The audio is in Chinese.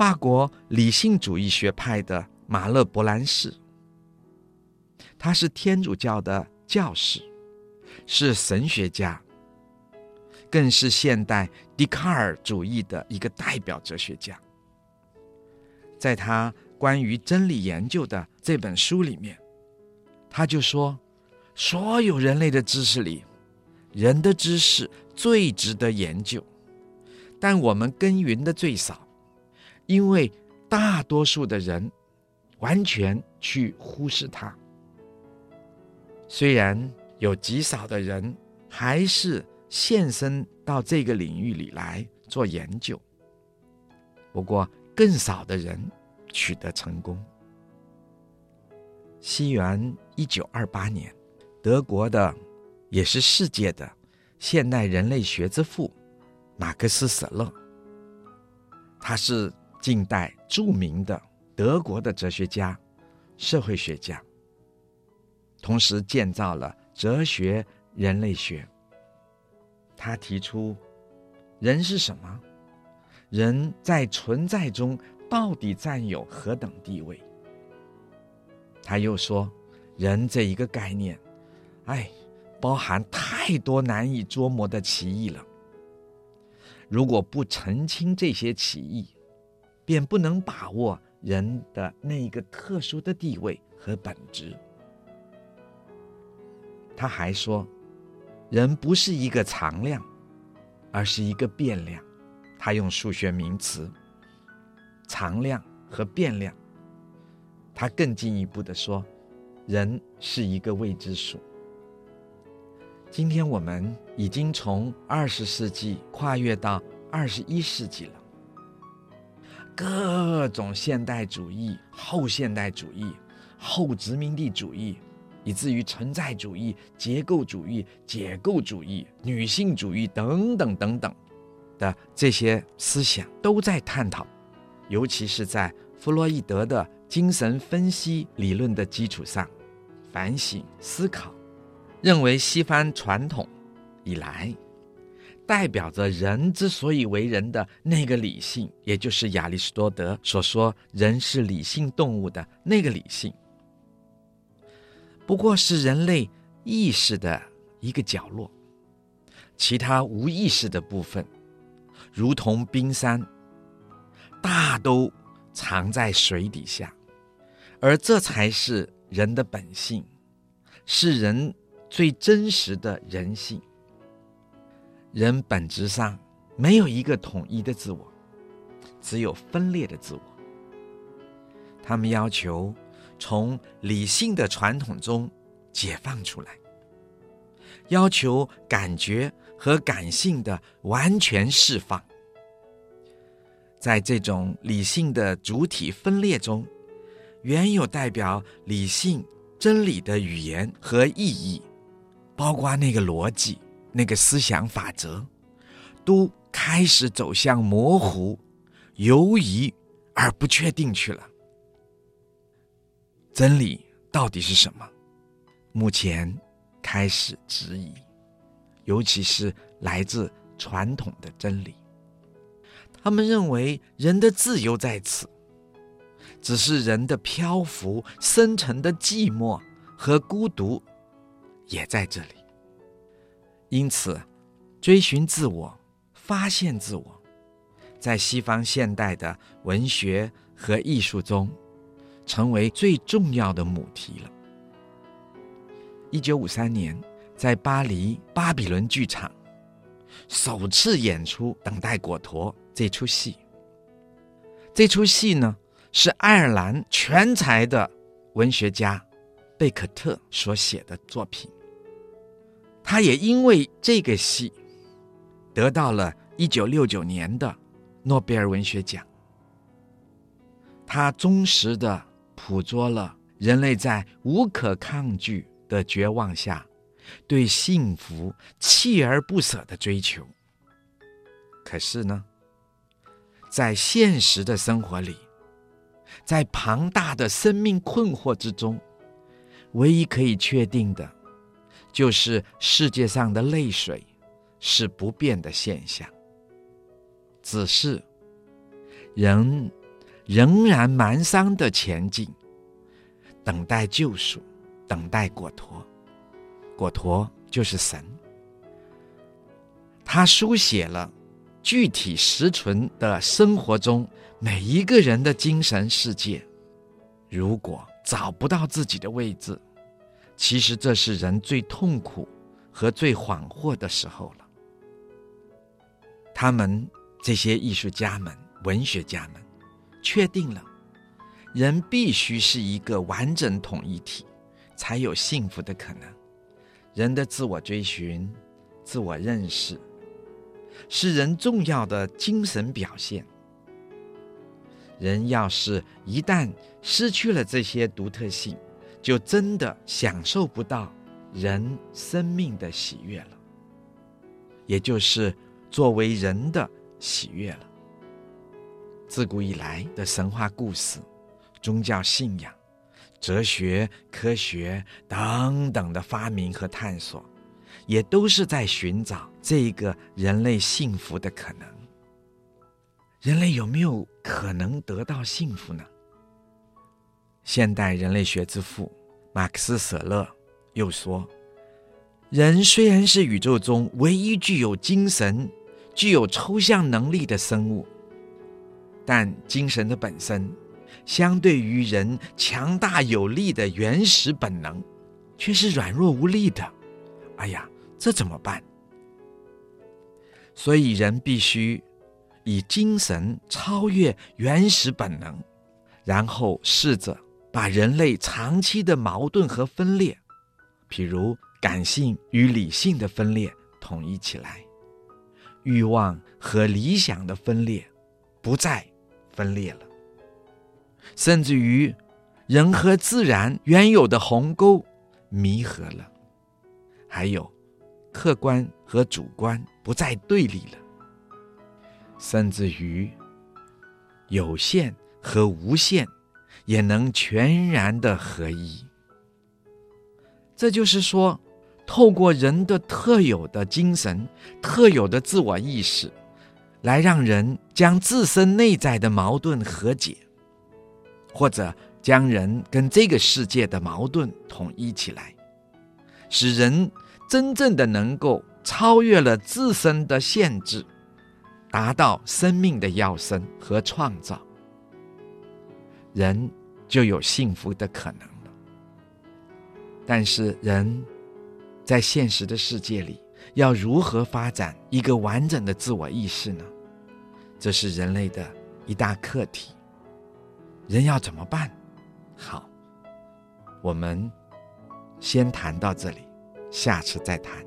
法国理性主义学派的马勒伯兰士，他是天主教的教士，是神学家，更是现代笛卡尔主义的一个代表哲学家。在他关于真理研究的这本书里面，他就说，所有人类的知识里，人的知识最值得研究，但我们耕耘的最少。因为大多数的人完全去忽视它，虽然有极少的人还是现身到这个领域里来做研究，不过更少的人取得成功。西元一九二八年，德国的也是世界的现代人类学之父马克思·舍勒，他是。近代著名的德国的哲学家、社会学家，同时建造了哲学人类学。他提出，人是什么？人在存在中到底占有何等地位？他又说，人这一个概念，哎，包含太多难以捉摸的歧义了。如果不澄清这些歧义，便不能把握人的那一个特殊的地位和本质。他还说，人不是一个常量，而是一个变量。他用数学名词“常量”和“变量”。他更进一步的说，人是一个未知数。今天我们已经从二十世纪跨越到二十一世纪了。各种现代主义、后现代主义、后殖民地主义，以至于存在主义、结构主义、解构主义、女性主义等等等等的这些思想，都在探讨，尤其是在弗洛伊德的精神分析理论的基础上，反省思考，认为西方传统以来。代表着人之所以为人的那个理性，也就是亚里士多德所说“人是理性动物”的那个理性，不过是人类意识的一个角落，其他无意识的部分，如同冰山，大都藏在水底下，而这才是人的本性，是人最真实的人性。人本质上没有一个统一的自我，只有分裂的自我。他们要求从理性的传统中解放出来，要求感觉和感性的完全释放。在这种理性的主体分裂中，原有代表理性真理的语言和意义，包括那个逻辑。那个思想法则，都开始走向模糊、犹疑而不确定去了。真理到底是什么？目前开始质疑，尤其是来自传统的真理。他们认为人的自由在此，只是人的漂浮、深沉的寂寞和孤独也在这里。因此，追寻自我、发现自我，在西方现代的文学和艺术中，成为最重要的母题了。一九五三年，在巴黎巴比伦剧场首次演出《等待果陀》这出戏。这出戏呢，是爱尔兰全才的文学家贝克特所写的作品。他也因为这个戏，得到了一九六九年的诺贝尔文学奖。他忠实的捕捉了人类在无可抗拒的绝望下，对幸福锲而不舍的追求。可是呢，在现实的生活里，在庞大的生命困惑之中，唯一可以确定的。就是世界上的泪水是不变的现象，只是人仍然蹒跚的前进，等待救赎，等待果陀。果陀就是神，他书写了具体实存的生活中每一个人的精神世界。如果找不到自己的位置，其实这是人最痛苦和最恍惚的时候了。他们这些艺术家们、文学家们。确定了，人必须是一个完整统一体，才有幸福的可能。人的自我追寻、自我认识，是人重要的精神表现。人要是一旦失去了这些独特性，就真的享受不到人生命的喜悦了，也就是作为人的喜悦了。自古以来的神话故事、宗教信仰、哲学、科学等等的发明和探索，也都是在寻找这个人类幸福的可能。人类有没有可能得到幸福呢？现代人类学之父马克思·舍勒又说：“人虽然是宇宙中唯一具有精神、具有抽象能力的生物。”但精神的本身，相对于人强大有力的原始本能，却是软弱无力的。哎呀，这怎么办？所以人必须以精神超越原始本能，然后试着把人类长期的矛盾和分裂，譬如感性与理性的分裂统一起来，欲望和理想的分裂不再。分裂了，甚至于人和自然原有的鸿沟弥合了，还有客观和主观不再对立了，甚至于有限和无限也能全然的合一。这就是说，透过人的特有的精神、特有的自我意识。来让人将自身内在的矛盾和解，或者将人跟这个世界的矛盾统一起来，使人真正的能够超越了自身的限制，达到生命的要生和创造，人就有幸福的可能了。但是人在现实的世界里，要如何发展一个完整的自我意识呢？这是人类的一大课题。人要怎么办？好，我们先谈到这里，下次再谈。